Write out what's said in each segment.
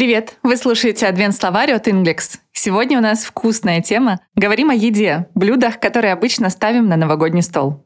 Привет! Вы слушаете Адвент-словарь от Inglix. Сегодня у нас вкусная тема. Говорим о еде, блюдах, которые обычно ставим на новогодний стол.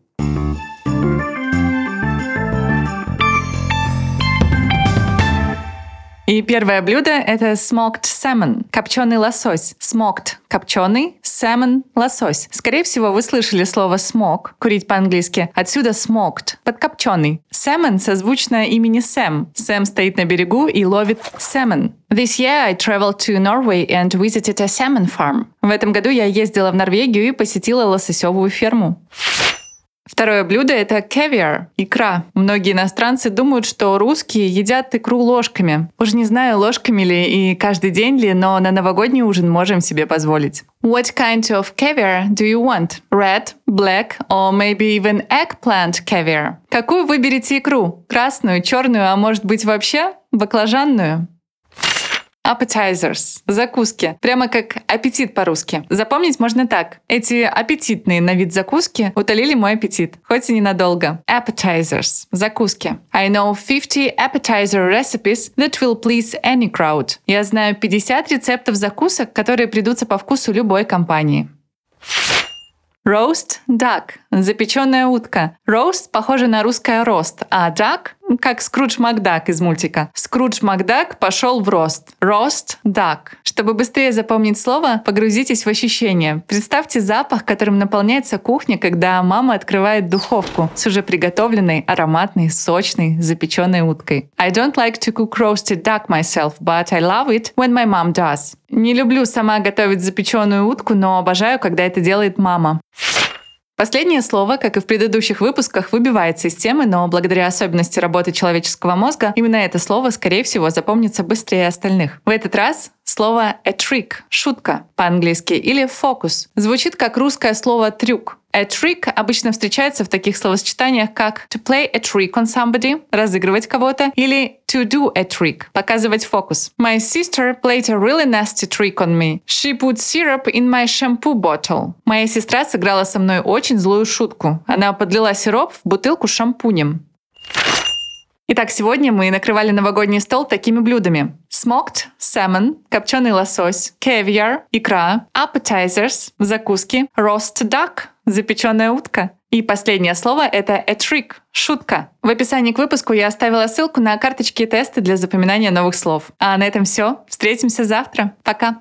И первое блюдо — это smoked salmon, копченый лосось. Smoked — копченый, salmon — лосось. Скорее всего, вы слышали слово smoke, курить по-английски. Отсюда smoked — подкопченый. Salmon созвучно имени Сэм. Сэм стоит на берегу и ловит salmon. This year I traveled to Norway and visited a salmon farm. В этом году я ездила в Норвегию и посетила лососевую ферму. Второе блюдо — это caviar, икра. Многие иностранцы думают, что русские едят икру ложками. Уж не знаю, ложками ли и каждый день ли, но на новогодний ужин можем себе позволить. What kind of caviar do you want? Red, black or maybe even eggplant caviar? Какую выберете икру? Красную, черную, а может быть вообще баклажанную? Appetizers – закуски. Прямо как аппетит по-русски. Запомнить можно так. Эти аппетитные на вид закуски утолили мой аппетит. Хоть и ненадолго. Appetizers – закуски. I know 50 appetizer recipes that will please any crowd. Я знаю 50 рецептов закусок, которые придутся по вкусу любой компании. Roast duck – запеченная утка. Roast похоже на русское рост, а duck – как Скрудж Макдак из мультика. Скрудж Макдак пошел в рост. Roast duck. Чтобы быстрее запомнить слово, погрузитесь в ощущение. Представьте запах, которым наполняется кухня, когда мама открывает духовку с уже приготовленной, ароматной, сочной, запеченной уткой. I don't like to cook roasted duck myself, but I love it when my mom does. Не люблю сама готовить запеченную утку, но обожаю, когда это делает мама. Последнее слово, как и в предыдущих выпусках, выбивается из темы, но благодаря особенности работы человеческого мозга именно это слово, скорее всего, запомнится быстрее остальных. В этот раз слово a trick — шутка по-английски, или фокус. Звучит как русское слово трюк. A trick обычно встречается в таких словосочетаниях, как to play a trick on somebody, разыгрывать кого-то, или to do a trick, показывать фокус. My sister played a really nasty trick on me. She put syrup in my shampoo bottle. Моя сестра сыграла со мной очень злую шутку. Она подлила сироп в бутылку с шампунем. Итак, сегодня мы накрывали новогодний стол такими блюдами. Smoked salmon, копченый лосось, caviar, икра, appetizers, закуски, roast duck, запеченная утка. И последнее слово — это a trick, шутка. В описании к выпуску я оставила ссылку на карточки и тесты для запоминания новых слов. А на этом все. Встретимся завтра. Пока.